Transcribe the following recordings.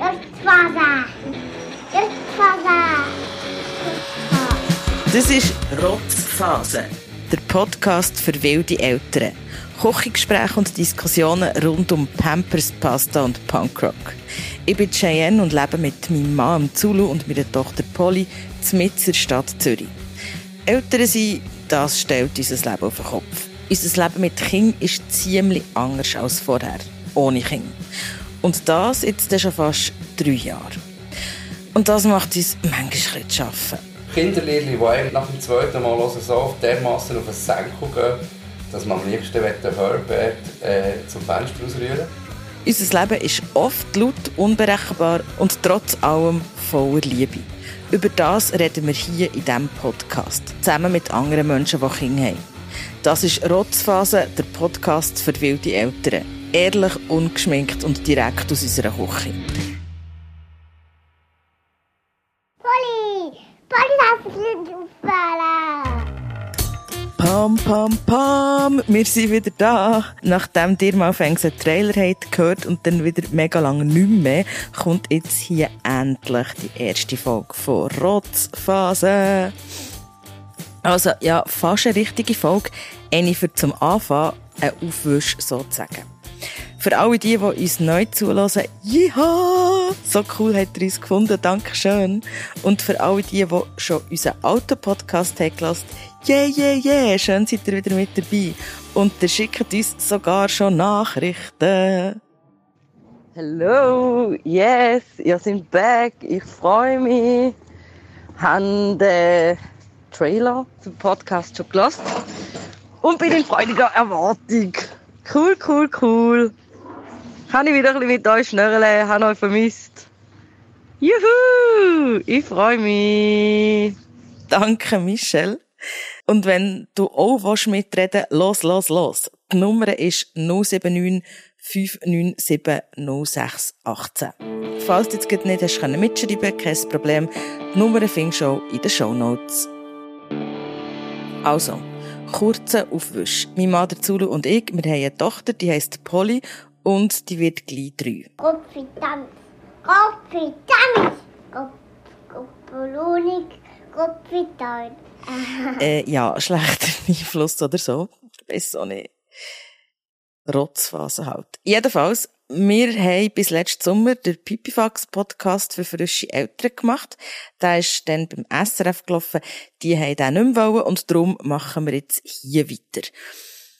Lustfaser. Lustfaser. Das ist Rotzphase, der Podcast für wilde Eltern. Kochgespräche und Diskussionen rund um Pampers, Pasta und Punkrock. Ich bin Cheyenne und lebe mit meinem Mann Zulu und meiner Tochter Polly in der Stadt Zürich. Eltern sein, das stellt unser Leben auf den Kopf. Unser Leben mit Kind ist ziemlich anders als vorher, ohne Kind. Und das jetzt schon fast drei Jahre. Und das macht uns manchmal zu arbeiten. Kinderlehrer, die nach dem zweiten Mal hören, so auf dermassen auf ein Senkel gehen, dass man am liebsten den Herbert äh, zum Fenster ausrühren Unser Leben ist oft laut, unberechenbar und trotz allem voller Liebe. Über das reden wir hier in diesem Podcast, zusammen mit anderen Menschen, die Kinder haben. Das ist Rotzphase, der Podcast für wilde Eltern. Ehrlich, ungeschminkt und direkt aus unserer Küche. Polly. Polly, dich auffallen. Pam, pam, pam, wir sind wieder da. Nachdem ihr mal auf einen Trailer habt gehört und dann wieder mega lange nicht mehr, kommt jetzt hier endlich die erste Folge von Rotzphase. Also, ja, fast eine richtige Folge. Eine für zum Anfang, ein Aufwisch sozusagen. Für alle die, die uns neu zulassen, ja, so cool hat ihr uns gefunden, danke schön. Und für alle die, die schon unseren alten Podcast haben gelassen, yeah, yeah, yeah, schön seid ihr wieder mit dabei. Und ihr schickt uns sogar schon Nachrichten. Hello, yes, ihr seid back, ich freue mich. Haben den Trailer zum Podcast schon gelassen und bin in freudiger Erwartung. Cool, cool, cool. Kann ich wieder ein bisschen mit euch schnörren, habe euch vermisst. Juhu, ich freue mich. Danke, Michelle. Und wenn du auch willst mitreden los, los, los. Die Nummer ist 079 597 0618. Falls du jetzt nicht hast können mitschreiben, kein Problem. Die Nummer findest du auch in den Shownotes. Also, kurzer Aufwisch. Mein Mann der Zulu und ich, wir haben eine Tochter, die heisst Polly und die wird gleich drei. Kopfidammt. Kopfidammt. Kopfbelohnung. Kopfidammt. Äh, ja, schlechter Einfluss oder so. Besser nicht. Rotzphase halt. Jedenfalls, wir haben bis letzten Sommer den Pipifax-Podcast für frische Eltern gemacht. Der ist dann beim SRF gelaufen. Die haben den nicht mehr wollen und darum machen wir jetzt hier weiter.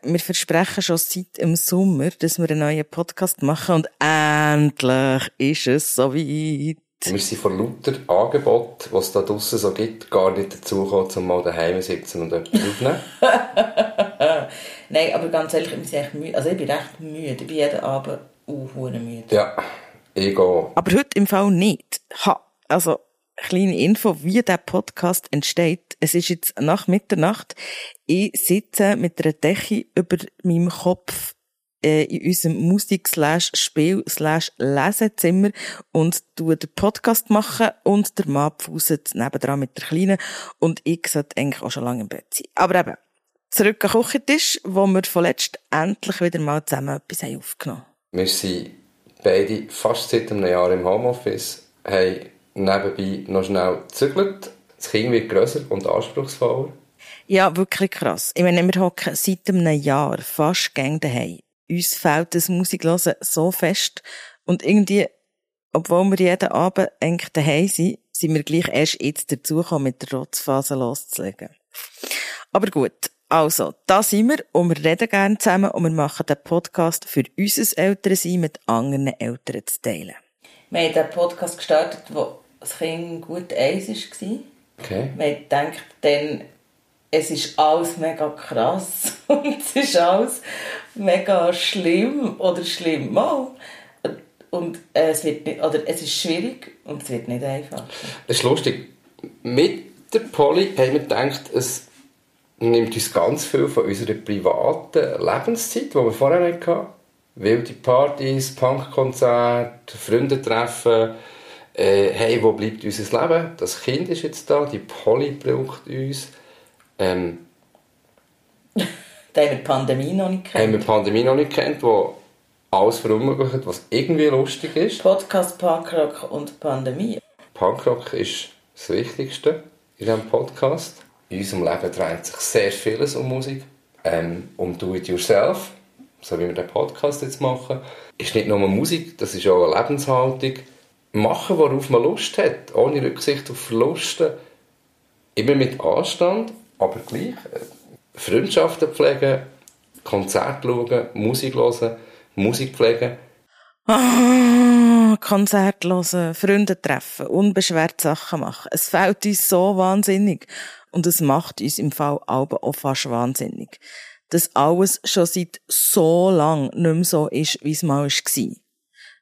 Wir versprechen schon seit dem Sommer, dass wir einen neuen Podcast machen und endlich ist es soweit. Wir sind vor lauter Angebot, was es da draussen so gibt, gar nicht dazu gekommen, um mal daheim zu sitzen und etwas aufzunehmen. Nein, aber ganz ehrlich, ich bin echt müde. Also ich bin recht müde. Ich bin jeden Abend auch müde. Ja, ich gehe. Aber heute im Fall nicht. Ha, also kleine Info, wie der Podcast entsteht. Es ist jetzt nach Mitternacht. Ich sitze mit einer Decke über meinem Kopf äh, in unserem Musik-Spiel-Lesezimmer und tue den Podcast machen und der Mann pfuset nebendran mit der Kleinen und ich sollte eigentlich auch schon lange im Bett sein. Aber eben, zurück am Küchentisch, wo wir vorletzt endlich wieder mal zusammen etwas haben aufgenommen Wir sind beide fast seit einem Jahr im Homeoffice, haben nebenbei noch schnell gezügelt. Das Kind wird grösser und anspruchsvoller. Ja, wirklich krass. Ich meine, wir hocken seit einem Jahr fast gegen daheim. Uns fehlt das Musikhören so fest. Und irgendwie, obwohl wir jeden Abend eigentlich daheim sind, sind wir gleich erst jetzt dazugekommen, mit der Rotzphase loszulegen. Aber gut. Also, da sind wir und wir reden gerne zusammen und wir machen den Podcast für unser Elternsein mit anderen Eltern zu teilen. Wir haben den Podcast gestartet, wo das Kind gut eins war. Okay. Wir haben gedacht, dann, es ist alles mega krass und es ist alles mega schlimm oder schlimm mal. Und es, wird nicht, oder es ist schwierig und es wird nicht einfach. Es ist lustig. Mit der Polly haben wir gedacht, es nimmt uns ganz viel von unserer privaten Lebenszeit, die wir vorher hatten. Wilde Partys, Punkkonzerte, Freunde treffen. Äh, hey, wo bleibt unser Leben? Das Kind ist jetzt da, die Polly braucht uns. Ähm, Da haben wir die Pandemie noch nicht haben wir kennt. die Pandemie noch nicht kennt, wo alles verunmöglicht, was irgendwie lustig ist. Podcast, Punkrock und Pandemie. Punkrock ist das Wichtigste in diesem Podcast. In unserem Leben dreht sich sehr vieles um Musik. Ähm, um Do-it-yourself, so wie wir den Podcast jetzt machen. Ist nicht nur Musik, das ist auch eine Lebenshaltung. Machen, worauf man Lust hat, ohne Rücksicht auf Verluste. Immer mit Anstand, aber gleich. Äh, Freundschaften pflegen, Konzerte schauen, Musik hören, Musik pflegen. Ah, Konzert hören, Freunde treffen, unbeschwert Sachen machen. Es fällt uns so wahnsinnig. Und es macht uns im Fall aber auch fast wahnsinnig. Dass alles schon seit so lang nicht mehr so ist, wie es mal war. Nicht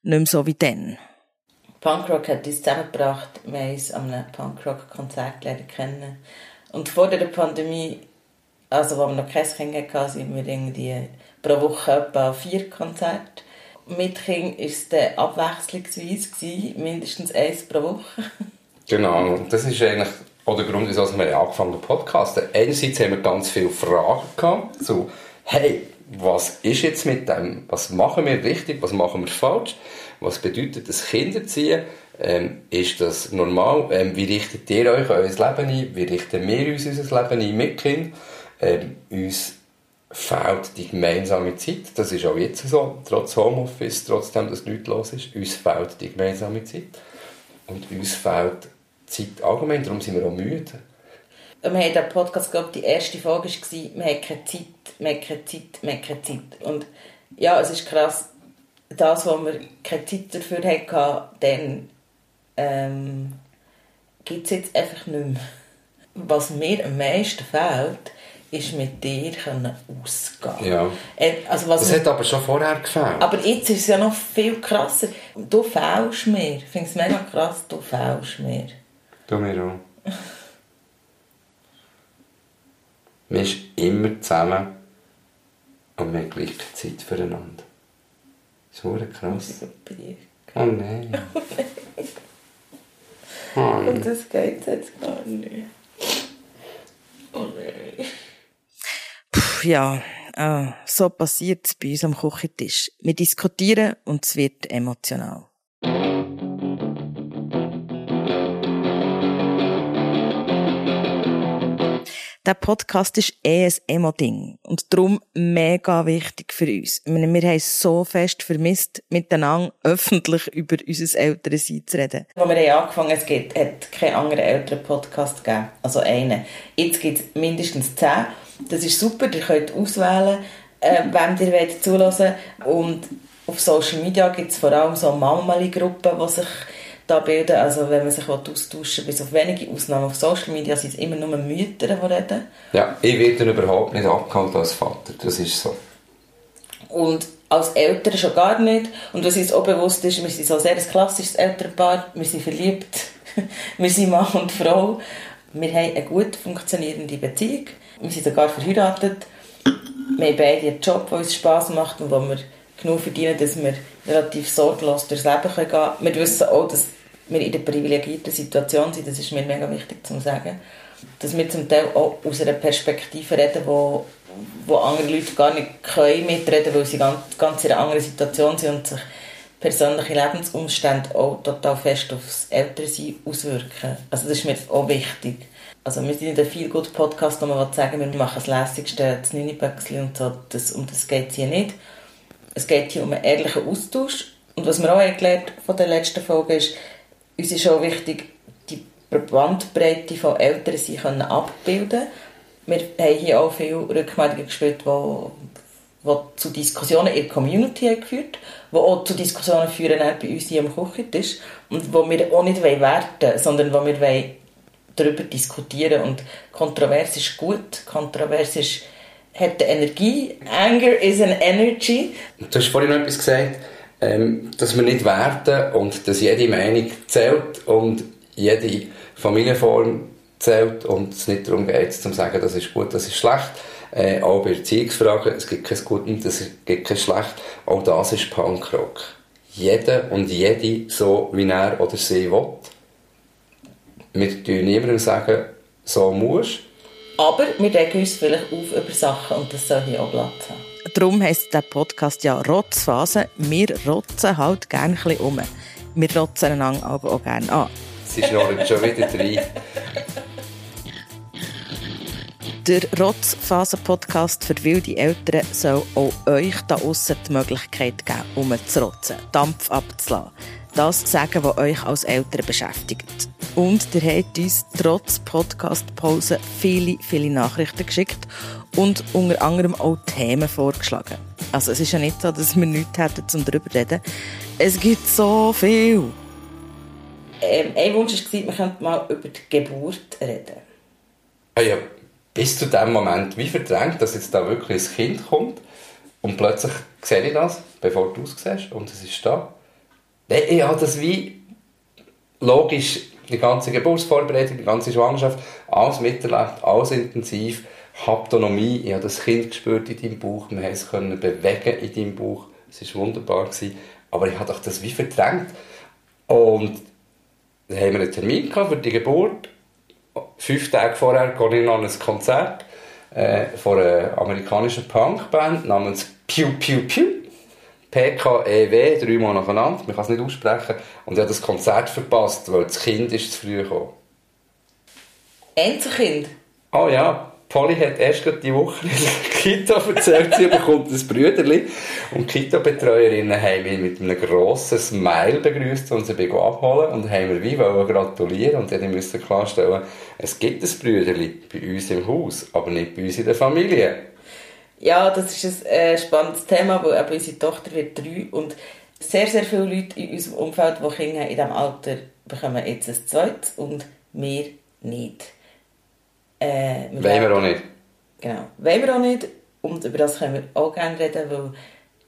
mehr so wie dann. Punkrock hat uns zusammengebracht. Wir haben uns an einem Punkrock-Konzert kennen. Und vor der Pandemie, also wo wir noch kein Kind hatten, sind wir irgendwie pro Woche etwa vier Konzerte. Mit Kind war es dann abwechslungsweise, mindestens eins pro Woche. Genau, das ist eigentlich auch der Grund, wieso wir angefangen haben podcasten. Einerseits haben wir ganz viele Fragen gehabt, so, hey, was ist jetzt mit dem? Was machen wir richtig? Was machen wir falsch? Was bedeutet das Kinderziehen? Ähm, ist das normal? Ähm, wie richtet ihr euch euer Leben ein? Wie richten wir uns unser Leben ein mit Kind? Ähm, uns fehlt die gemeinsame Zeit. Das ist auch jetzt so. Trotz Homeoffice, trotzdem, dass nichts los ist. Uns fehlt die gemeinsame Zeit. Und uns fehlt Zeit allgemein. Darum sind wir auch müde. Wir haben den Podcast, glaube die erste Folge war, wir haben keine Zeit, wir haben keine Zeit, wir haben keine Zeit. Und ja, es ist krass, das, wo wir keine Zeit dafür hatten, dann ähm, gibt es jetzt einfach nicht mehr. Was mir am meisten fehlt, ist mit dir können ausgehen. Ja. Äh, also was das hat aber schon vorher gefällt. Aber jetzt ist es ja noch viel krasser. Du fehlst mir. Ich finde es mega krass, du fehlst mir. Du mir auch. wir sind immer zusammen und wir haben gleich Zeit füreinander. Ist krass. Oh nein. oh nein. Und das geht jetzt gar nicht. Oh nein ja, äh, so passiert es bei uns am Küchentisch. Wir diskutieren und es wird emotional. Der Podcast ist eh ein Emo-Ding und darum mega wichtig für uns. Wir, haben es so fest vermisst, miteinander öffentlich über unser Elternsein zu reden. Als wir angefangen haben, es gibt, hat keinen anderen Eltern-Podcast gegeben. Also einen. Jetzt gibt es mindestens zehn. Das ist super, ihr könnt auswählen, äh, wem ihr wollt zulassen Und auf Social Media gibt es vor allem so Mamali-Gruppen, die sich da bilden. Also wenn man sich austauschen will, bis auf wenige Ausnahmen auf Social Media sind es immer nur Mütter, die reden. Ja, ich werde überhaupt nicht abgehalten als Vater, das ist so. Und als Eltern schon gar nicht. Und was uns auch bewusst ist, wir sind so sehr ein klassisches Elternpaar, wir sind verliebt, wir sind Mann und Frau. Wir haben eine gut funktionierende Beziehung. Wir sind sogar verheiratet. Wir haben beide einen Job, der uns Spass macht und wo wir genug verdienen, dass wir relativ sorglos durchs Leben gehen können. Wir wissen auch, dass wir in einer privilegierten Situation sind. Das ist mir mega wichtig zu sagen. Dass wir zum Teil auch aus einer Perspektive reden, wo, wo andere Leute gar nicht können mitreden weil sie ganz, ganz in einer anderen Situation sind und sich persönliche Lebensumstände auch total fest aufs Ältersein auswirken. Also das ist mir auch wichtig. Also wir sind in einem viel guten Podcast, wo man sagen wir machen das Lässigste, das Niniböckchen und so. Das, um das geht es hier nicht. Es geht hier um einen ehrlichen Austausch. Und was wir auch gelernt von der letzten Folge ist, uns ist auch wichtig, die Bandbreite von Eltern sie können abbilden. Wir haben hier auch viele Rückmeldungen gespielt, die, die zu Diskussionen in der Community geführt die auch zu Diskussionen führen bei uns hier am Küchentisch und wo wir auch nicht werten sondern wo wir darüber diskutieren und kontrovers ist gut, kontrovers ist, hat Energie, Anger is an energy. Du hast vorhin noch etwas gesagt, ähm, dass wir nicht werten und dass jede Meinung zählt und jede Familienform zählt und es nicht darum geht, zu sagen, das ist gut, das ist schlecht. Äh, auch bei Erziehungsfragen, es gibt kein Gut und es gibt kein Schlecht. Auch das ist Punkrock. Jeder und jede so, wie er oder sie will. Wir sagen niemandem sagen, so musst Aber wir regen uns vielleicht auf über Sachen und das soll hier auch Platz haben. Darum heisst der Podcast ja Rotzphase. Wir rotzen halt gerne ein bisschen um. Wir rotzen einander aber auch gerne an. Sie schnurren schon wieder rein. Der Rotzphasen-Podcast für wilde Eltern soll auch euch da aussen die Möglichkeit geben, um zu rotzen, Dampf abzulassen. Das sagen, was euch als Eltern beschäftigt. Und ihr habt uns trotz Podcast-Pause viele, viele Nachrichten geschickt und unter anderem auch Themen vorgeschlagen. Also es ist ja nicht so, dass wir nichts hätten, um darüber zu reden. Es gibt so viel. Ähm, ein Wunsch war, wir könnten mal über die Geburt reden. Ah ja, bis zu dem Moment, wie verdrängt, dass jetzt da wirklich ein Kind kommt und plötzlich sehe ich das, bevor du es siehst und es ist da. Ich habe das wie logisch, die ganze Geburtsvorbereitung, die ganze Schwangerschaft, alles miterlebt, alles intensiv, Haptonomie, ich habe das Kind gespürt in deinem Bauch, wir haben es können bewegen in deinem Bauch, es war wunderbar, gewesen. aber ich habe das wie verdrängt und dann haben wir einen Termin für die Geburt fünf Tage vorher gehe ich an ein Konzert äh, von einer amerikanischen Punkband namens Pew Pew Pew. PKEW, dreimal nacheinander, man kann es nicht aussprechen. Und ich habe das Konzert verpasst, weil das Kind ist zu früh gekommen. Einzelkind? Oh ja, Polly hat erst gerade die Woche in der Kita erzählt, sie bekommt ein Brüderli. Und die Kita-Betreuerinnen haben mich mit einem grossen Smile begrüßt, und sie abholen Und haben mir wie gratulieren und dann mussten klarstellen, es gibt ein Brüderli bei uns im Haus, aber nicht bei uns in der Familie. Ja, das ist ein äh, spannendes Thema, weil eben unsere Tochter wird drei und sehr, sehr viele Leute in unserem Umfeld, die Kinder in diesem Alter bekommen jetzt ein zweites und wir nicht. Äh, wir Wollen wir auch nicht. Genau. Wollen wir auch nicht. Und über das können wir auch gerne reden, weil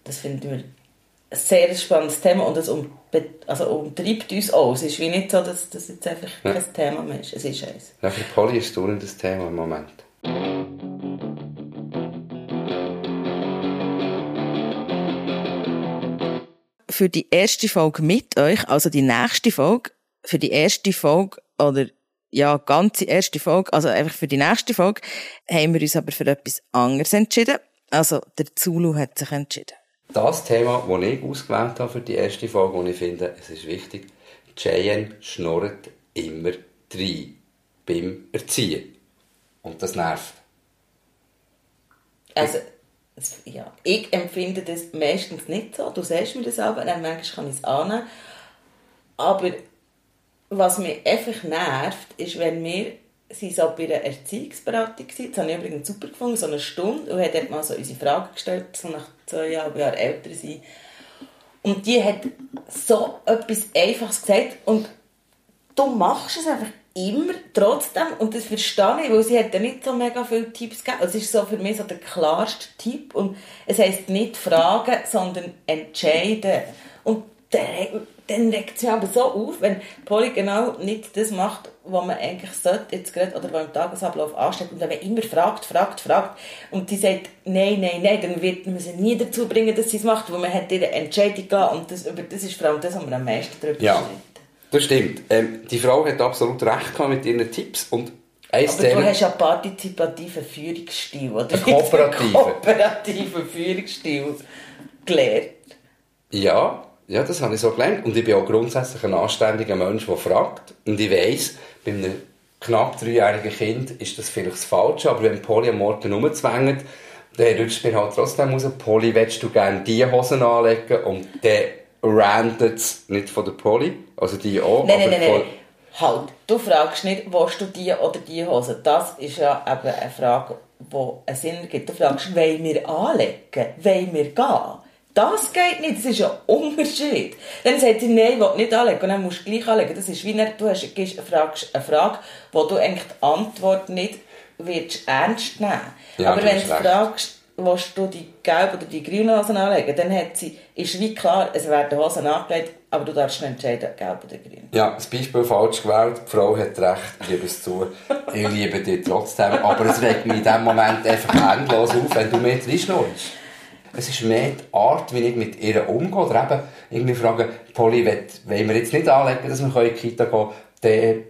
das finden wir ein sehr spannendes Thema und es um, also umtreibt uns auch. Es ist wie nicht so, dass das jetzt einfach ja. kein Thema mehr ist. Es ist eins. Ja, für Polly ist es das Thema im Moment. Für die erste Folge mit euch, also die nächste Folge, für die erste Folge oder ja, ganze erste Folge, also einfach für die nächste Folge, haben wir uns aber für etwas anderes entschieden. Also, der Zulu hat sich entschieden. Das Thema, das ich ausgewählt habe für die erste Folge, und ich finde, es ist wichtig, Cheyenne schnurrt immer rein beim Erziehen. Und das nervt. Also, ja, ich empfinde das meistens nicht so. Du sagst mir das aber, dann manchmal kann ich es annehmen. Aber was mich einfach nervt, ist, wenn wir sie so bei einer Erziehungsberatung waren. Das habe ich übrigens super gefunden, so eine Stunde. Und hat dort mal so unsere Fragen gestellt, so nach zweieinhalb Jahren älter sein. Und die hat so etwas Einfaches gesagt. Und du machst es einfach immer trotzdem. Und das verstehe ich, weil sie hat ja nicht so mega viele Tipps gegeben. Es ist so für mich so der klarste Tipp. Und es heisst nicht fragen, sondern entscheiden. Und dann regt es mich aber so auf, wenn Polly genau nicht das macht, was man eigentlich sollte, jetzt gerade, oder was im Tagesablauf ansteht. Und wenn man immer fragt, fragt, fragt, und die sagt, nein, nein, nein, dann wird man sie nie dazu bringen, dass sie es macht, weil man hat ihre Entscheidung gelassen. Und das, über das ist vor allem das, was man am meisten darüber ja, das stimmt. Ähm, die Frau hat absolut recht mit ihren Tipps und aber du hast ja einen partizipativen Führungsstil, oder? Einen kooperativen. kooperativen Führungsstil gelernt. Ja, ja, das habe ich so gelernt. Und ich bin auch grundsätzlich ein anständiger Mensch, der fragt. Und ich weiss, bei einem knapp dreijährigen Kind ist das vielleicht das Falsche, aber wenn Polly am Morgen rumzwängt, dann rutscht mir halt trotzdem raus, Polly, willst du gerne diese Hosen anlegen? Und dann rantet nicht von der Polly, also die auch. Nein, nein, nein, nein. Halt, du fragst nicht, willst du die oder die Hose? Das ist ja eben eine Frage, die einen Sinn gibt. Du fragst, wollen wir anlegen? Wollen wir gehen? Das geht nicht, das ist ein Unterschied. Dann sagt sie, nein, ich will nicht anlegen. Und dann musst du gleich anlegen. Das ist wie, eine, du hast, gibst, fragst eine Frage, wo du eigentlich die Antwort nicht willst ernst nehmen ja, Aber wenn du fragst, willst du die gelbe oder die grüne Hosen anlegen, dann hat sie, ist wie klar, es werden Hosen angelegt, aber du darfst nicht entscheiden, gelb oder grün. Ja, das Beispiel falsch gewählt. Die Frau hat recht, ich gebe es zu. Ich liebe dich trotzdem. Aber es regt mich in dem Moment einfach endlos auf, wenn du mir reinschnurrst. Es ist mehr die Art, wie ich mit ihr umgehe. Oder eben irgendwie fragen, Polly, wollen wir jetzt nicht anlegen, dass wir in die Kita gehen können?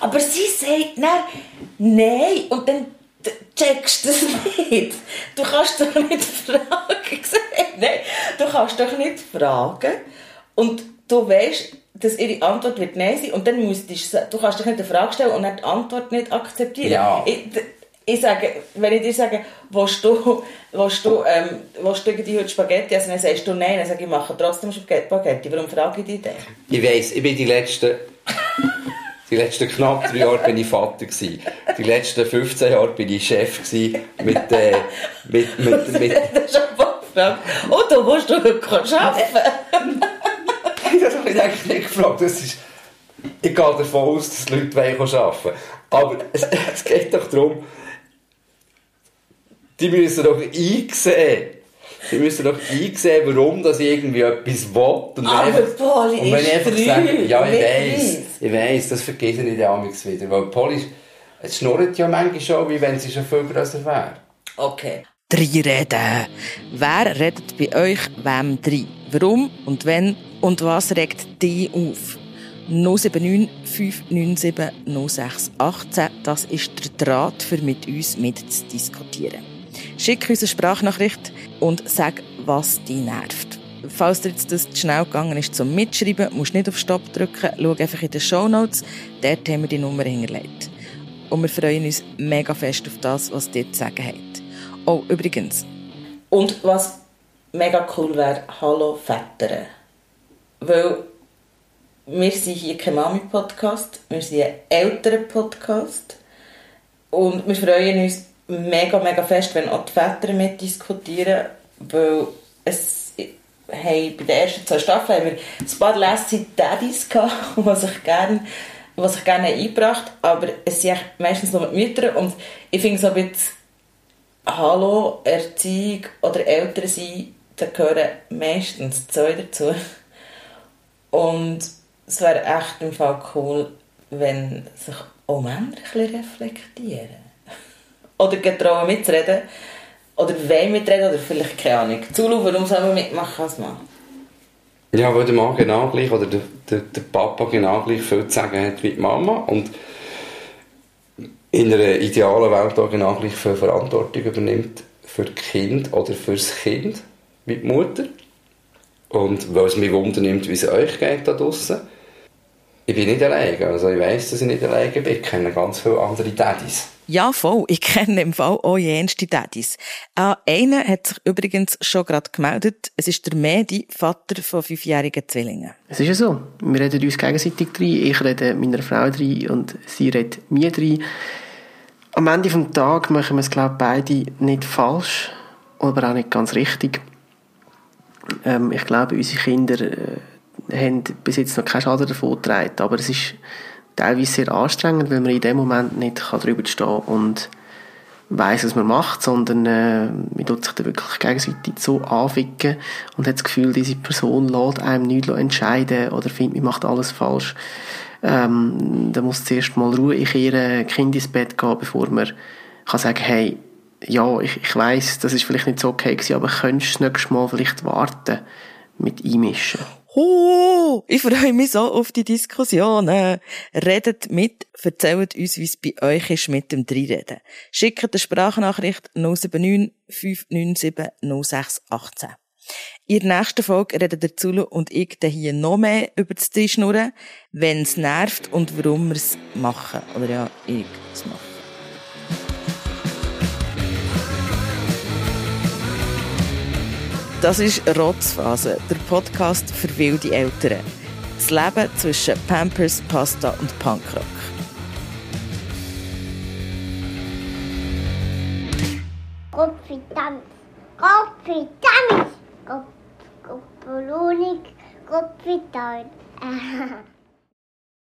Aber sie sagt dann, nein. Und dann Checkst das nicht? Du kannst doch nicht fragen. Nein, du kannst doch nicht fragen. Und du weißt, dass ihre Antwort wird Nein sein. Und dann müsstest du, du kannst dich nicht eine Frage stellen und dann die Antwort nicht akzeptieren. Ja. Ich, ich sage, wenn ich dir sage, willst du, willst du, ähm, willst du irgendwie heute Spaghetti essen, dann sagst du nein, dann sage ich, ich mache trotzdem Spaghetti. Warum frage ich dich denn? Ich weiss, ich bin die letzten, die letzten knapp drei Jahre bin ich Vater gewesen. Die letzten 15 Jahre bin ich Chef gewesen mit, äh, mit, mit, mit, Das ist einfach gefragt. Und du musst du heute arbeiten. das habe ich eigentlich nicht gefragt. Das ist, ich gehe davon aus, dass die Leute wollen arbeiten Aber es, es geht doch darum, die müssen doch einsehen, die müssen doch einsehen, warum dass ich irgendwie etwas will. Und wenn Aber einfach- Poli und wenn ist ich einfach drei, sage, ja, ich weiss, Eis. ich weiss, das vergesse ich dann wieder. Weil Poli, ist- schnurrt ja manchmal schon, wie wenn sie schon viel grösser wäre. Okay. Drei reden. Wer redet bei euch wem drei? Warum und wenn und was regt die auf? 079 597 06 18. Das ist der Draht, für mit uns mitzudiskutieren. Schick uns eine Sprachnachricht und sag, was dich nervt. Falls dir jetzt das zu schnell gegangen ist zum Mitschreiben, musst du nicht auf Stopp drücken. Schau einfach in den Shownotes. Dort haben wir die Nummer hinterlegt. Und wir freuen uns mega fest auf das, was dir zu sagen hat. Oh, übrigens. Und was mega cool wäre, hallo Väter. Weil wir sind hier kein Mami-Podcast, wir sind ein Eltern-Podcast. Und wir freuen uns mega, mega fest, wenn auch die Väter mitdiskutieren, weil es hey, bei den ersten zwei Staffeln haben wir ein paar lässige Daddys gehabt, die sich gerne was ich gerne eingebracht aber es sind meistens nur die Mütter und ich finde so ein bisschen Hallo, Erziehung oder Eltern sein, da gehören meistens zwei dazu. Und es wäre echt im Fall cool, wenn sich auch Männer ein bisschen reflektieren. Oder getrauen mitzureden. Oder wollen mitreden, oder vielleicht keine Ahnung. Zulu, warum soll man mitmachen als Mann? Ja, weil der Mann genau gleich, oder der, der, der Papa genau gleich viel zu sagen hat wie die Mama. Und in einer idealen Welt auch genau gleich viel Verantwortung übernimmt für das Kind oder fürs Kind wie die Mutter. Und weil es mich wundernimmt, wie es euch geht da draussen. Ich bin nicht alleine, also ich weiss, dass ich nicht alleine bin. Ich kenne ganz viele andere Daddys. Ja, voll. Ich kenne im Fall auch jenste Daddys. Ah, einer hat sich übrigens schon gerade gemeldet. Es ist der Medi, Vater von fünfjährigen Zwillingen. Es ist ja so. Wir reden uns gegenseitig rein. Ich rede meiner Frau rein und sie redet mir rein. Am Ende des Tages machen wir es, glaube ich, beide nicht falsch, aber auch nicht ganz richtig. Ähm, ich glaube, unsere Kinder äh, haben bis jetzt noch keinen Schaden davon getragen, aber es ist teilweise sehr anstrengend, weil man in dem Moment nicht kann drüber stehen und weiß, was man macht, sondern äh, man tut sich da wirklich gegenseitig so anficken und hat das Gefühl, diese Person lässt einem nichts entscheiden oder findet, man macht alles falsch. Ähm, da muss zuerst mal Ruhe in ihr Kind ins Bett gehen, bevor man kann sagen, hey, ja, ich, ich weiß, das ist vielleicht nicht so okay gewesen, aber könntest du das nächste Mal vielleicht warten mit einmischen? Oh, ich freue mich so auf die Diskussionen. Redet mit, erzählt uns, wie es bei euch ist mit dem Dreireden. Schickt eine Sprachnachricht 079 597 0618. In der nächsten Folge reden der Zulu und ich dann hier noch mehr über das Dreischnurren, wenn es nervt und warum wir es machen. Oder ja, ich es mache. Das ist Rotzphase, der Podcast für wilde Eltern. Das Leben zwischen Pampers, Pasta und Punkrock. Kopfidammt. Kopf, Kopfolonik. Kopfidammt.